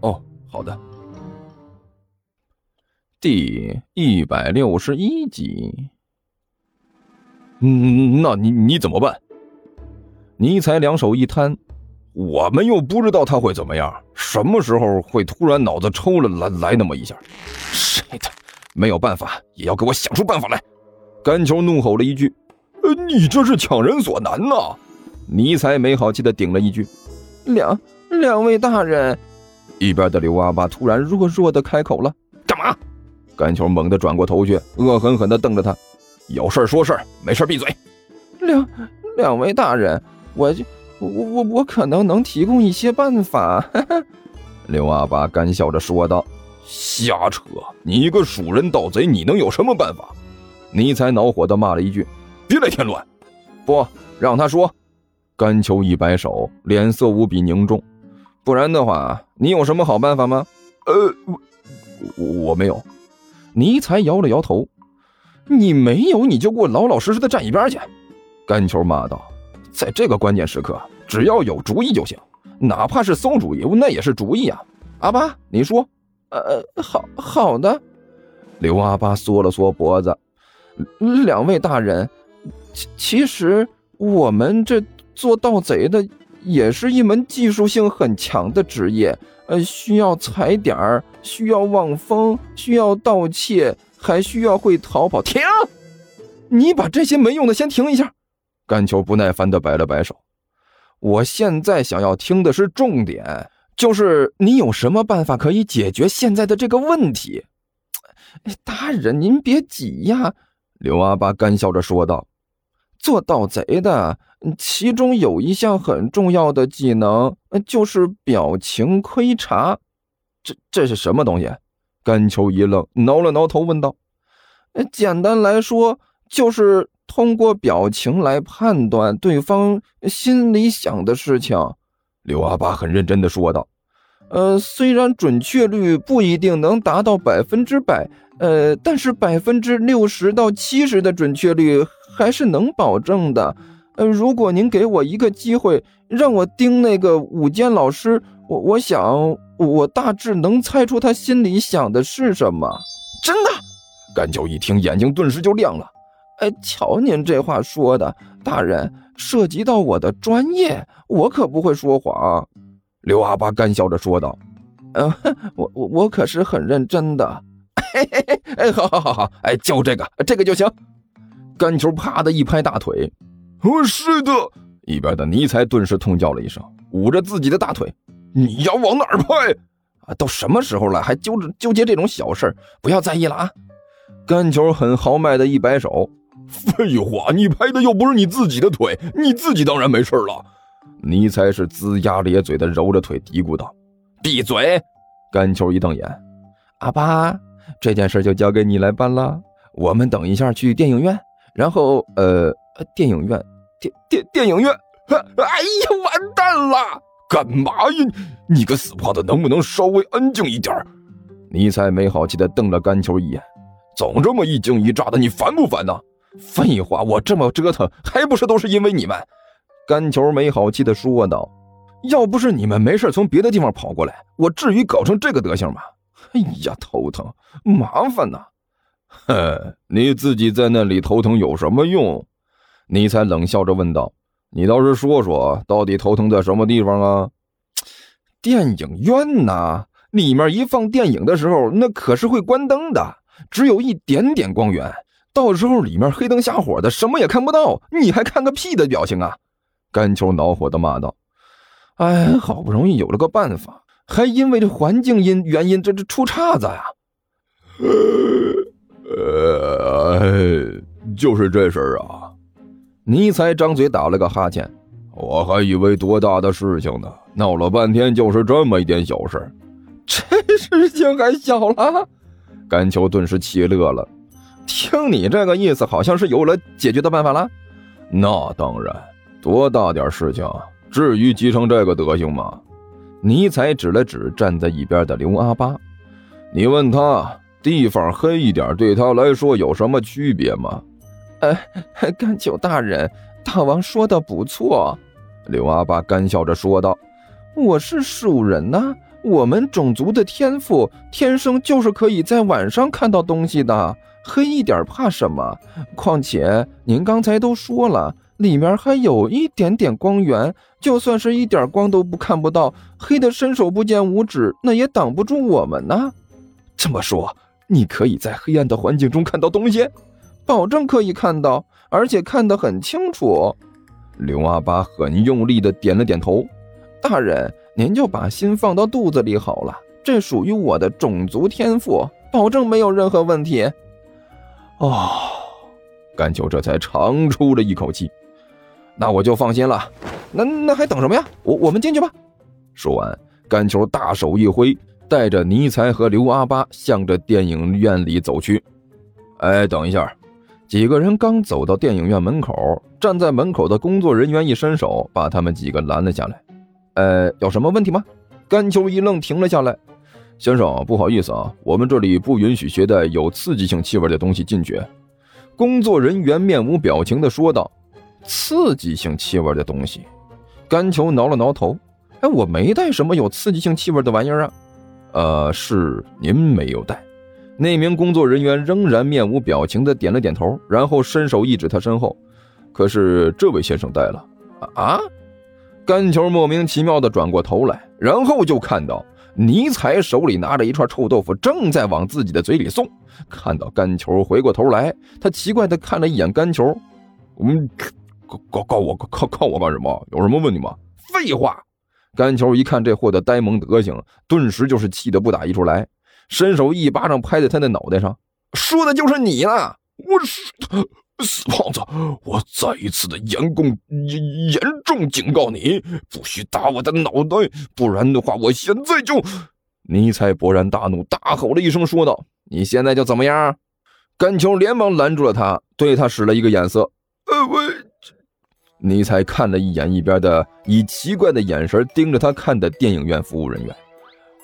哦，好的。第一百六十一集。嗯，那你你怎么办？尼采两手一摊，我们又不知道他会怎么样，什么时候会突然脑子抽了来来那么一下？谁的？没有办法，也要给我想出办法来！甘球怒吼了一句：“呃，你这是强人所难呐！”尼采没好气的顶了一句：“两两位大人。”一边的刘阿八突然弱弱的开口了：“干嘛？”甘球猛地转过头去，恶狠狠地瞪着他：“有事说事没事闭嘴。”两两位大人。我我我我可能能提供一些办法，刘阿八干笑着说道：“瞎扯！你一个蜀人盗贼，你能有什么办法？”尼才恼火的骂了一句：“别来添乱！”不让他说。甘秋一摆手，脸色无比凝重。不然的话，你有什么好办法吗？呃，我我没有。尼才摇了摇头：“你没有，你就给我老老实实的站一边去！”甘球骂道。在这个关键时刻，只要有主意就行，哪怕是馊主意，那也是主意啊！阿巴，你说？呃，好好的。刘阿巴缩了缩脖子，两位大人，其其实我们这做盗贼的也是一门技术性很强的职业，呃，需要踩点儿，需要望风，需要盗窃，还需要会逃跑。停！你把这些没用的先停一下。甘球不耐烦地摆了摆手，我现在想要听的是重点，就是你有什么办法可以解决现在的这个问题？大人，您别急呀。”刘阿八干笑着说道，“做盗贼的，其中有一项很重要的技能，就是表情窥察。这这是什么东西？”甘秋一愣，挠了挠头，问道：“简单来说，就是……”通过表情来判断对方心里想的事情，刘阿八很认真的说道：“呃，虽然准确率不一定能达到百分之百，呃，但是百分之六十到七十的准确率还是能保证的。呃，如果您给我一个机会，让我盯那个午间老师，我我想我大致能猜出他心里想的是什么。”真的，甘九一听，眼睛顿时就亮了。哎，瞧您这话说的，大人，涉及到我的专业，我可不会说谎。”刘阿八干笑着说道。“嗯，我我我可是很认真的。”“嘿嘿嘿，哎，好好好好，哎，就这个，这个就行。”干球啪的一拍大腿，“哦，是的。”一边的尼才顿时痛叫了一声，捂着自己的大腿，“你要往哪儿拍？啊，都什么时候了，还纠着纠结这种小事不要在意了啊！”干球很豪迈的一摆手。废话，你拍的又不是你自己的腿，你自己当然没事了。尼才是龇牙咧嘴的揉着腿嘀咕道：“闭嘴！”甘秋一瞪眼：“阿巴，这件事就交给你来办了。我们等一下去电影院，然后呃，电影院，电电电影院。哎呀，完蛋了！干嘛呀？你个死胖子，能不能稍微安静一点？”尼才没好气的瞪了甘秋一眼：“总这么一惊一乍的，你烦不烦呢？”废话，我这么折腾，还不是都是因为你们？甘球没好气的说道：“要不是你们没事从别的地方跑过来，我至于搞成这个德行吗？哎呀，头疼，麻烦呐！”哼，你自己在那里头疼有什么用？尼才冷笑着问道：“你倒是说说，到底头疼在什么地方啊？”电影院呐，里面一放电影的时候，那可是会关灯的，只有一点点光源。到时候里面黑灯瞎火的，什么也看不到，你还看个屁的表情啊！甘秋恼火的骂道：“哎，好不容易有了个办法，还因为这环境因原因，这这出岔子呀！”呃，就是这事儿啊。尼才张嘴打了个哈欠，我还以为多大的事情呢，闹了半天就是这么一点小事 这事情还小了？甘秋顿时气乐了。听你这个意思，好像是有了解决的办法了。那当然，多大点事情，至于急成这个德行吗？尼采指了指站在一边的刘阿八，你问他，地方黑一点对他来说有什么区别吗？呃，甘九大人，大王说的不错。刘阿八干笑着说道：“我是蜀人呐，我们种族的天赋天生就是可以在晚上看到东西的。”黑一点怕什么？况且您刚才都说了，里面还有一点点光源，就算是一点光都不看不到，黑的伸手不见五指，那也挡不住我们呢。这么说，你可以在黑暗的环境中看到东西？保证可以看到，而且看得很清楚。刘阿巴很用力的点了点头。大人，您就把心放到肚子里好了，这属于我的种族天赋，保证没有任何问题。哦，甘秋这才长出了一口气，那我就放心了。那那还等什么呀？我我们进去吧。说完，甘秋大手一挥，带着尼才和刘阿八向着电影院里走去。哎，等一下！几个人刚走到电影院门口，站在门口的工作人员一伸手，把他们几个拦了下来。呃，有什么问题吗？甘秋一愣，停了下来。先生，不好意思啊，我们这里不允许携带有刺激性气味的东西进去。工作人员面无表情地说道：“刺激性气味的东西。”甘球挠了挠头：“哎，我没带什么有刺激性气味的玩意儿啊。”“呃，是您没有带。”那名工作人员仍然面无表情地点了点头，然后伸手一指他身后：“可是这位先生带了。”啊！甘球莫名其妙地转过头来，然后就看到。尼采手里拿着一串臭豆腐，正在往自己的嘴里送。看到甘球回过头来，他奇怪地看了一眼甘球：“嗯，告告告我，告告我干什么？有什么问题吗？”废话！甘球一看这货的呆萌德行，顿时就是气得不打一处来，伸手一巴掌拍在他的脑袋上：“说的就是你了！我是……”死胖子！我再一次的严重严严重警告你，不许打我的脑袋，不然的话，我现在就……尼采勃然大怒，大吼了一声，说道：“你现在就怎么样？”甘球连忙拦住了他，对他使了一个眼色。尼采看了一眼一边的以奇怪的眼神盯着他看的电影院服务人员，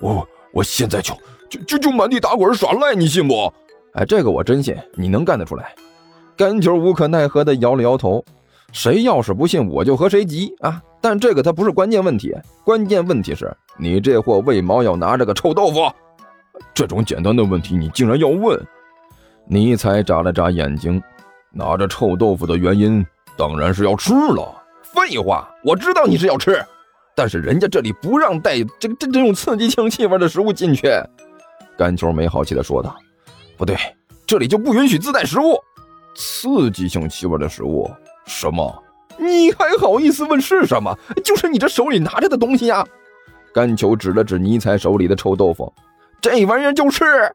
我我现在就就就就满地打滚耍赖，你信不？哎，这个我真信，你能干得出来。甘球无可奈何的摇了摇头，谁要是不信，我就和谁急啊！但这个它不是关键问题，关键问题是你这货为毛要拿着个臭豆腐？这种简单的问题你竟然要问？尼采眨了眨眼睛，拿着臭豆腐的原因当然是要吃了。废话，我知道你是要吃，但是人家这里不让带这这这种刺激性气味的食物进去。甘球没好气地说道：“不对，这里就不允许自带食物。”刺激性气味的食物？什么？你还好意思问是什么？就是你这手里拿着的东西呀！甘球指了指尼采手里的臭豆腐，这玩意儿就是。